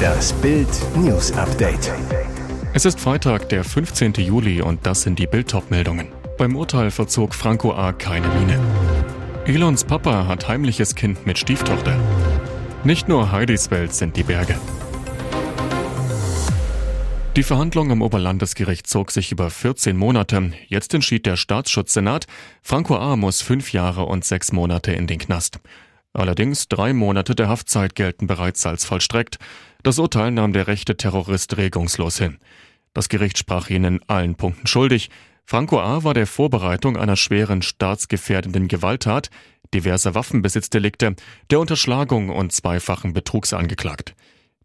Das Bild News Update. Es ist Freitag, der 15. Juli und das sind die bild meldungen Beim Urteil verzog Franco A. keine Miene. Elons Papa hat heimliches Kind mit Stieftochter. Nicht nur Heidis Welt sind die Berge. Die Verhandlung am Oberlandesgericht zog sich über 14 Monate. Jetzt entschied der Staatsschutzsenat, Franco A. muss fünf Jahre und sechs Monate in den Knast. Allerdings drei Monate der Haftzeit gelten bereits als vollstreckt. Das Urteil nahm der rechte Terrorist regungslos hin. Das Gericht sprach ihn in allen Punkten schuldig. Franco A. war der Vorbereitung einer schweren staatsgefährdenden Gewalttat, diverser Waffenbesitzdelikte, der Unterschlagung und zweifachen Betrugs angeklagt.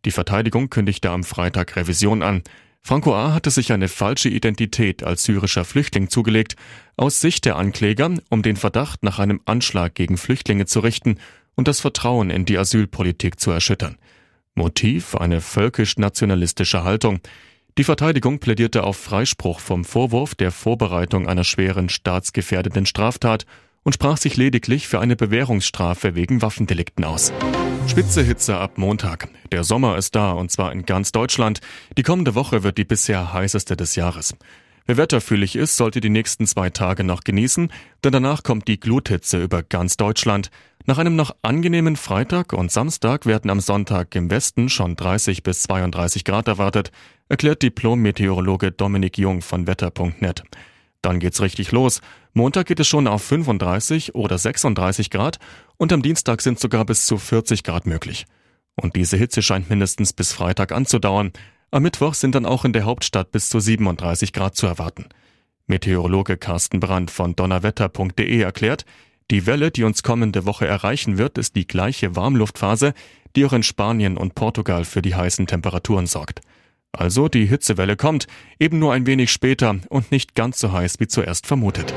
Die Verteidigung kündigte am Freitag Revision an. Franco A. hatte sich eine falsche Identität als syrischer Flüchtling zugelegt, aus Sicht der Ankläger, um den Verdacht nach einem Anschlag gegen Flüchtlinge zu richten und das Vertrauen in die Asylpolitik zu erschüttern. Motiv eine völkisch-nationalistische Haltung. Die Verteidigung plädierte auf Freispruch vom Vorwurf der Vorbereitung einer schweren staatsgefährdenden Straftat und sprach sich lediglich für eine Bewährungsstrafe wegen Waffendelikten aus. Spitze Hitze ab Montag. Der Sommer ist da und zwar in ganz Deutschland. Die kommende Woche wird die bisher heißeste des Jahres. Wer wetterfühlig ist, sollte die nächsten zwei Tage noch genießen, denn danach kommt die Gluthitze über ganz Deutschland. Nach einem noch angenehmen Freitag und Samstag werden am Sonntag im Westen schon 30 bis 32 Grad erwartet, erklärt Diplom-Meteorologe Dominik Jung von Wetter.net. Dann geht's richtig los. Montag geht es schon auf 35 oder 36 Grad und am Dienstag sind sogar bis zu 40 Grad möglich. Und diese Hitze scheint mindestens bis Freitag anzudauern. Am Mittwoch sind dann auch in der Hauptstadt bis zu 37 Grad zu erwarten. Meteorologe Carsten Brandt von donnerwetter.de erklärt, die Welle, die uns kommende Woche erreichen wird, ist die gleiche Warmluftphase, die auch in Spanien und Portugal für die heißen Temperaturen sorgt. Also die Hitzewelle kommt, eben nur ein wenig später und nicht ganz so heiß wie zuerst vermutet.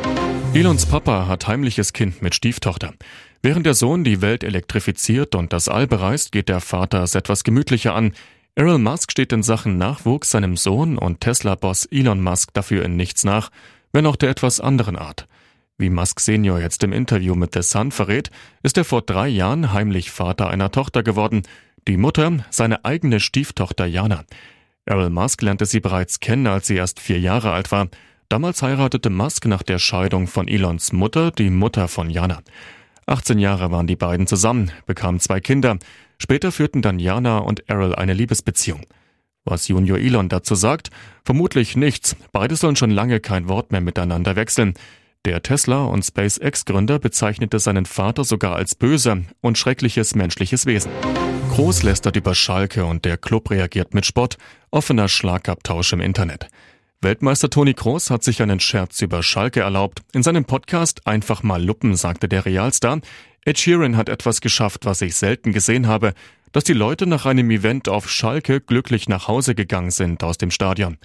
Elons Papa hat heimliches Kind mit Stieftochter. Während der Sohn die Welt elektrifiziert und das All bereist, geht der Vater es etwas gemütlicher an. Errol Musk steht in Sachen Nachwuchs seinem Sohn und Tesla-Boss Elon Musk dafür in nichts nach, wenn auch der etwas anderen Art. Wie Musk Senior jetzt im Interview mit The Sun verrät, ist er vor drei Jahren heimlich Vater einer Tochter geworden. Die Mutter, seine eigene Stieftochter Jana. Errol Musk lernte sie bereits kennen, als sie erst vier Jahre alt war. Damals heiratete Musk nach der Scheidung von Elons Mutter die Mutter von Jana. 18 Jahre waren die beiden zusammen, bekamen zwei Kinder. Später führten dann Jana und Errol eine Liebesbeziehung. Was Junior Elon dazu sagt? Vermutlich nichts. Beide sollen schon lange kein Wort mehr miteinander wechseln. Der Tesla- und SpaceX-Gründer bezeichnete seinen Vater sogar als böse und schreckliches menschliches Wesen. Groß lästert über Schalke und der Club reagiert mit Spott, offener Schlagabtausch im Internet. Weltmeister Toni Kroos hat sich einen Scherz über Schalke erlaubt. In seinem Podcast Einfach mal Luppen sagte der Realstar, Ed Sheeran hat etwas geschafft, was ich selten gesehen habe, dass die Leute nach einem Event auf Schalke glücklich nach Hause gegangen sind aus dem Stadion.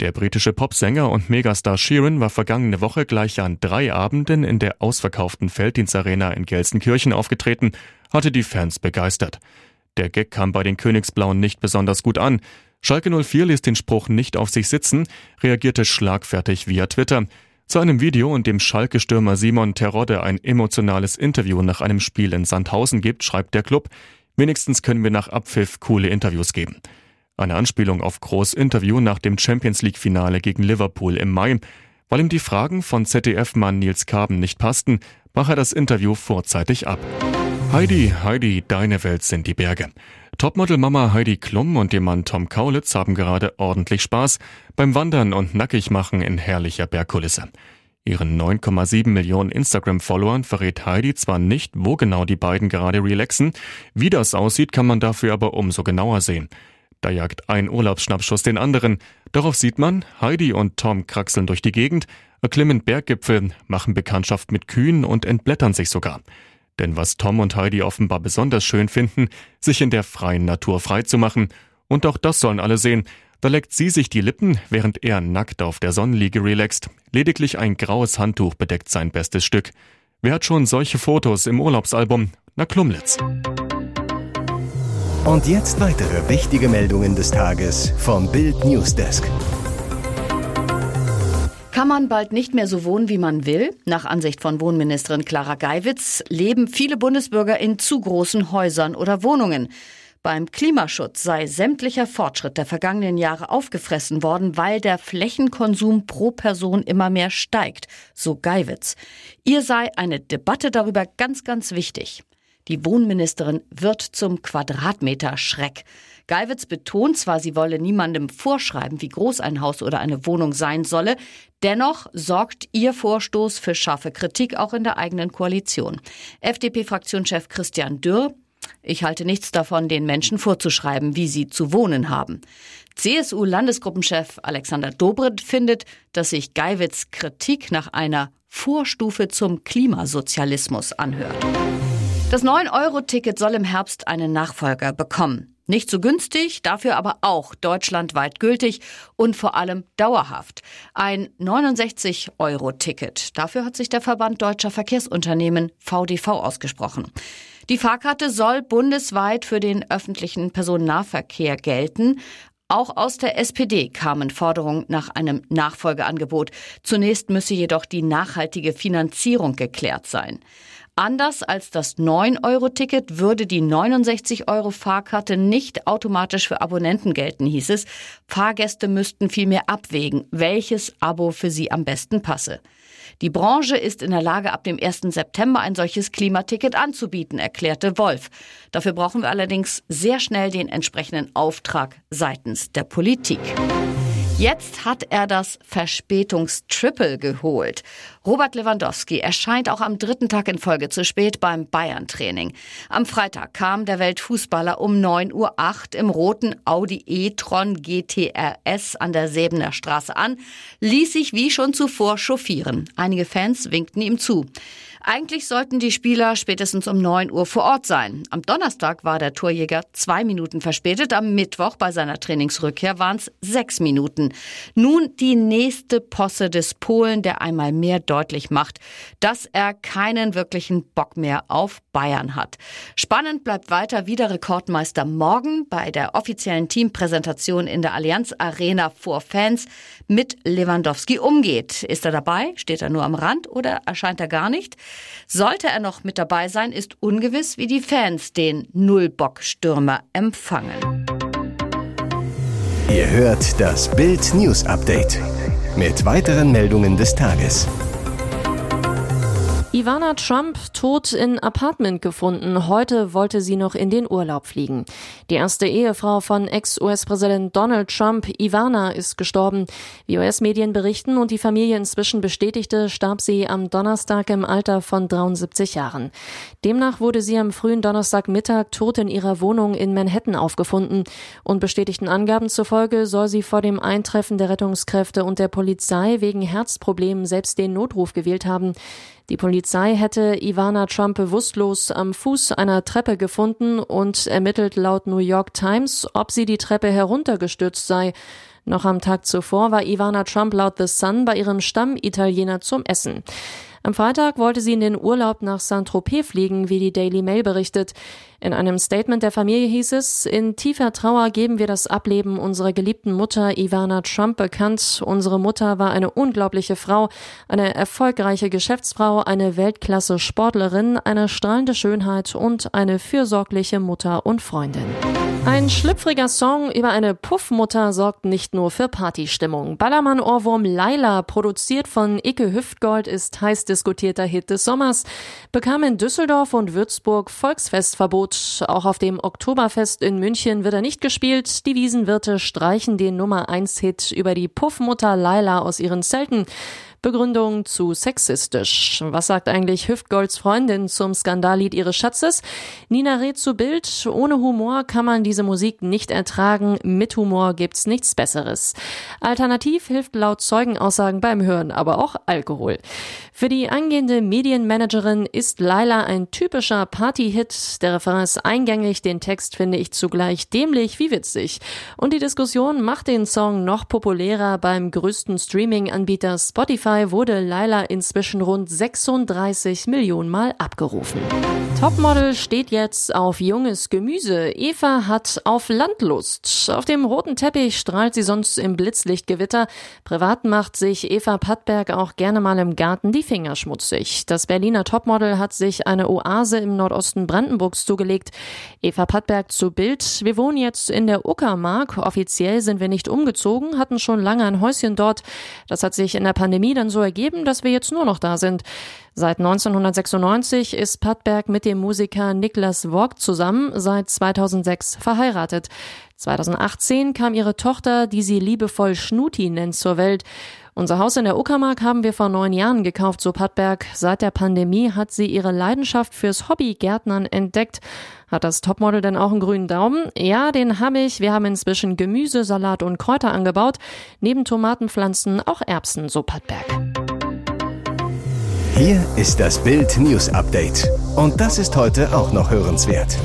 Der britische Popsänger und Megastar Sheeran war vergangene Woche gleich an drei Abenden in der ausverkauften Felddienstarena in Gelsenkirchen aufgetreten, hatte die Fans begeistert. Der Gag kam bei den Königsblauen nicht besonders gut an. Schalke 04 ließ den Spruch nicht auf sich sitzen, reagierte schlagfertig via Twitter. Zu einem Video, in dem Schalke-Stürmer Simon Terodde ein emotionales Interview nach einem Spiel in Sandhausen gibt, schreibt der Club, wenigstens können wir nach Abpfiff coole Interviews geben. Eine Anspielung auf Groß Interview nach dem Champions League Finale gegen Liverpool im Mai. Weil ihm die Fragen von ZDF-Mann Nils Kaben nicht passten, brach er das Interview vorzeitig ab. Heidi, Heidi, deine Welt sind die Berge. Topmodel-Mama Heidi Klum und ihr Mann Tom Kaulitz haben gerade ordentlich Spaß beim Wandern und Nackigmachen in herrlicher Bergkulisse. Ihren 9,7 Millionen Instagram-Followern verrät Heidi zwar nicht, wo genau die beiden gerade relaxen, wie das aussieht, kann man dafür aber umso genauer sehen. Da jagt ein Urlaubsschnappschuss den anderen. Darauf sieht man, Heidi und Tom kraxeln durch die Gegend, erklimmen Berggipfel, machen Bekanntschaft mit Kühen und entblättern sich sogar. Denn was Tom und Heidi offenbar besonders schön finden, sich in der freien Natur freizumachen. Und auch das sollen alle sehen. Da leckt sie sich die Lippen, während er nackt auf der Sonnenliege relaxt. Lediglich ein graues Handtuch bedeckt sein bestes Stück. Wer hat schon solche Fotos im Urlaubsalbum? Na Klumlitz. Und jetzt weitere wichtige Meldungen des Tages vom Bild Newsdesk. Man bald nicht mehr so wohnen, wie man will? Nach Ansicht von Wohnministerin Clara Geiwitz leben viele Bundesbürger in zu großen Häusern oder Wohnungen. Beim Klimaschutz sei sämtlicher Fortschritt der vergangenen Jahre aufgefressen worden, weil der Flächenkonsum pro Person immer mehr steigt, so Geiwitz. Ihr sei eine Debatte darüber ganz, ganz wichtig. Die Wohnministerin wird zum Quadratmeter-Schreck. Geiwitz betont zwar, sie wolle niemandem vorschreiben, wie groß ein Haus oder eine Wohnung sein solle, dennoch sorgt ihr Vorstoß für scharfe Kritik auch in der eigenen Koalition. FDP-Fraktionschef Christian Dürr ich halte nichts davon, den Menschen vorzuschreiben, wie sie zu wohnen haben. CSU-Landesgruppenchef Alexander Dobrindt findet, dass sich Geiwitz Kritik nach einer Vorstufe zum Klimasozialismus anhört. Das 9-Euro-Ticket soll im Herbst einen Nachfolger bekommen. Nicht so günstig, dafür aber auch deutschlandweit gültig und vor allem dauerhaft. Ein 69-Euro-Ticket. Dafür hat sich der Verband Deutscher Verkehrsunternehmen VDV ausgesprochen. Die Fahrkarte soll bundesweit für den öffentlichen Personennahverkehr gelten. Auch aus der SPD kamen Forderungen nach einem Nachfolgeangebot. Zunächst müsse jedoch die nachhaltige Finanzierung geklärt sein. Anders als das 9-Euro-Ticket würde die 69-Euro-Fahrkarte nicht automatisch für Abonnenten gelten, hieß es. Fahrgäste müssten vielmehr abwägen, welches Abo für sie am besten passe. Die Branche ist in der Lage, ab dem 1. September ein solches Klimaticket anzubieten, erklärte Wolf. Dafür brauchen wir allerdings sehr schnell den entsprechenden Auftrag seitens der Politik. Jetzt hat er das Verspätungstriple geholt. Robert Lewandowski erscheint auch am dritten Tag in Folge zu spät beim Bayern-Training. Am Freitag kam der Weltfußballer um 9.08 Uhr im roten Audi e-tron GTRS an der Säbener Straße an, ließ sich wie schon zuvor chauffieren. Einige Fans winkten ihm zu. Eigentlich sollten die Spieler spätestens um 9 Uhr vor Ort sein. Am Donnerstag war der Torjäger zwei Minuten verspätet. Am Mittwoch bei seiner Trainingsrückkehr waren es sechs Minuten. Nun die nächste Posse des Polen, der einmal mehr deutlich macht, dass er keinen wirklichen Bock mehr auf Bayern hat. Spannend bleibt weiter, wie der Rekordmeister morgen bei der offiziellen Teampräsentation in der Allianz Arena vor Fans mit Lewandowski umgeht. Ist er dabei? Steht er nur am Rand oder erscheint er gar nicht? Sollte er noch mit dabei sein, ist ungewiss, wie die Fans den Nullbock-Stürmer empfangen. Ihr hört das Bild News Update mit weiteren Meldungen des Tages. Ivana Trump tot in Apartment gefunden. Heute wollte sie noch in den Urlaub fliegen. Die erste Ehefrau von Ex-US-Präsident Donald Trump, Ivana, ist gestorben. Wie US-Medien berichten und die Familie inzwischen bestätigte, starb sie am Donnerstag im Alter von 73 Jahren. Demnach wurde sie am frühen Donnerstagmittag tot in ihrer Wohnung in Manhattan aufgefunden. Und bestätigten Angaben zufolge soll sie vor dem Eintreffen der Rettungskräfte und der Polizei wegen Herzproblemen selbst den Notruf gewählt haben. Die Polizei hätte Ivana Trump bewusstlos am Fuß einer Treppe gefunden und ermittelt laut New York Times, ob sie die Treppe heruntergestürzt sei. Noch am Tag zuvor war Ivana Trump laut The Sun bei ihrem Stammitaliener zum Essen. Am Freitag wollte sie in den Urlaub nach Saint-Tropez fliegen, wie die Daily Mail berichtet. In einem Statement der Familie hieß es, in tiefer Trauer geben wir das Ableben unserer geliebten Mutter Ivana Trump bekannt. Unsere Mutter war eine unglaubliche Frau, eine erfolgreiche Geschäftsfrau, eine Weltklasse Sportlerin, eine strahlende Schönheit und eine fürsorgliche Mutter und Freundin. Ein schlüpfriger Song über eine Puffmutter sorgt nicht nur für Partystimmung. Ballermann-Ohrwurm Laila, produziert von Icke Hüftgold, ist heiß diskutierter Hit des Sommers, bekam in Düsseldorf und Würzburg Volksfestverbot. Auch auf dem Oktoberfest in München wird er nicht gespielt. Die Wiesenwirte streichen den Nummer 1 Hit über die Puffmutter Laila aus ihren Zelten. Begründung zu sexistisch. Was sagt eigentlich Hüftgolds Freundin zum Skandallied ihres Schatzes? Nina rät zu Bild. Ohne Humor kann man diese Musik nicht ertragen. Mit Humor gibt's nichts Besseres. Alternativ hilft laut Zeugenaussagen beim Hören aber auch Alkohol. Für die angehende Medienmanagerin ist Laila ein typischer Partyhit. Der Refrain ist eingängig, den Text finde ich zugleich dämlich wie witzig. Und die Diskussion macht den Song noch populärer beim größten Streaming-Anbieter Spotify Spotify wurde Laila inzwischen rund 36 Millionen Mal abgerufen. Topmodel steht jetzt auf junges Gemüse. Eva hat auf Landlust. Auf dem roten Teppich strahlt sie sonst im Blitzlichtgewitter. Privat macht sich Eva Pattberg auch gerne mal im Garten die Finger schmutzig. Das Berliner Topmodel hat sich eine Oase im Nordosten Brandenburgs zugelegt. Eva Pattberg zu Bild. Wir wohnen jetzt in der Uckermark. Offiziell sind wir nicht umgezogen, hatten schon lange ein Häuschen dort. Das hat sich in der Pandemie dann so ergeben, dass wir jetzt nur noch da sind. Seit 1996 ist Pattberg mit dem Musiker Niklas Worg zusammen, seit 2006 verheiratet. 2018 kam ihre Tochter, die sie liebevoll Schnuti nennt, zur Welt. Unser Haus in der Uckermark haben wir vor neun Jahren gekauft, so Pattberg. Seit der Pandemie hat sie ihre Leidenschaft fürs Hobby Gärtnern entdeckt. Hat das Topmodel denn auch einen grünen Daumen? Ja, den habe ich. Wir haben inzwischen Gemüse, Salat und Kräuter angebaut. Neben Tomatenpflanzen auch Erbsen, so Pattberg. Hier ist das Bild News Update. Und das ist heute auch noch hörenswert.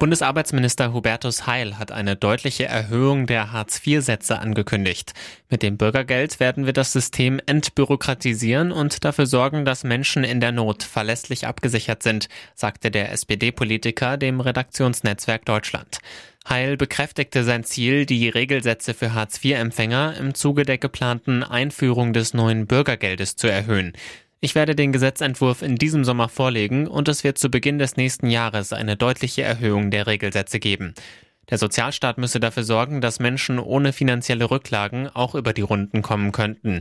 Bundesarbeitsminister Hubertus Heil hat eine deutliche Erhöhung der Hartz-IV-Sätze angekündigt. Mit dem Bürgergeld werden wir das System entbürokratisieren und dafür sorgen, dass Menschen in der Not verlässlich abgesichert sind, sagte der SPD-Politiker dem Redaktionsnetzwerk Deutschland. Heil bekräftigte sein Ziel, die Regelsätze für Hartz-IV-Empfänger im Zuge der geplanten Einführung des neuen Bürgergeldes zu erhöhen. Ich werde den Gesetzentwurf in diesem Sommer vorlegen und es wird zu Beginn des nächsten Jahres eine deutliche Erhöhung der Regelsätze geben. Der Sozialstaat müsse dafür sorgen, dass Menschen ohne finanzielle Rücklagen auch über die Runden kommen könnten.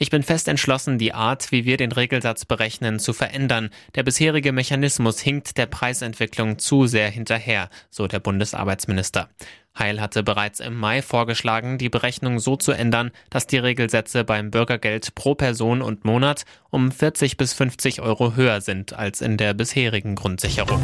Ich bin fest entschlossen, die Art, wie wir den Regelsatz berechnen, zu verändern. Der bisherige Mechanismus hinkt der Preisentwicklung zu sehr hinterher, so der Bundesarbeitsminister. Heil hatte bereits im Mai vorgeschlagen, die Berechnung so zu ändern, dass die Regelsätze beim Bürgergeld pro Person und Monat um 40 bis 50 Euro höher sind als in der bisherigen Grundsicherung.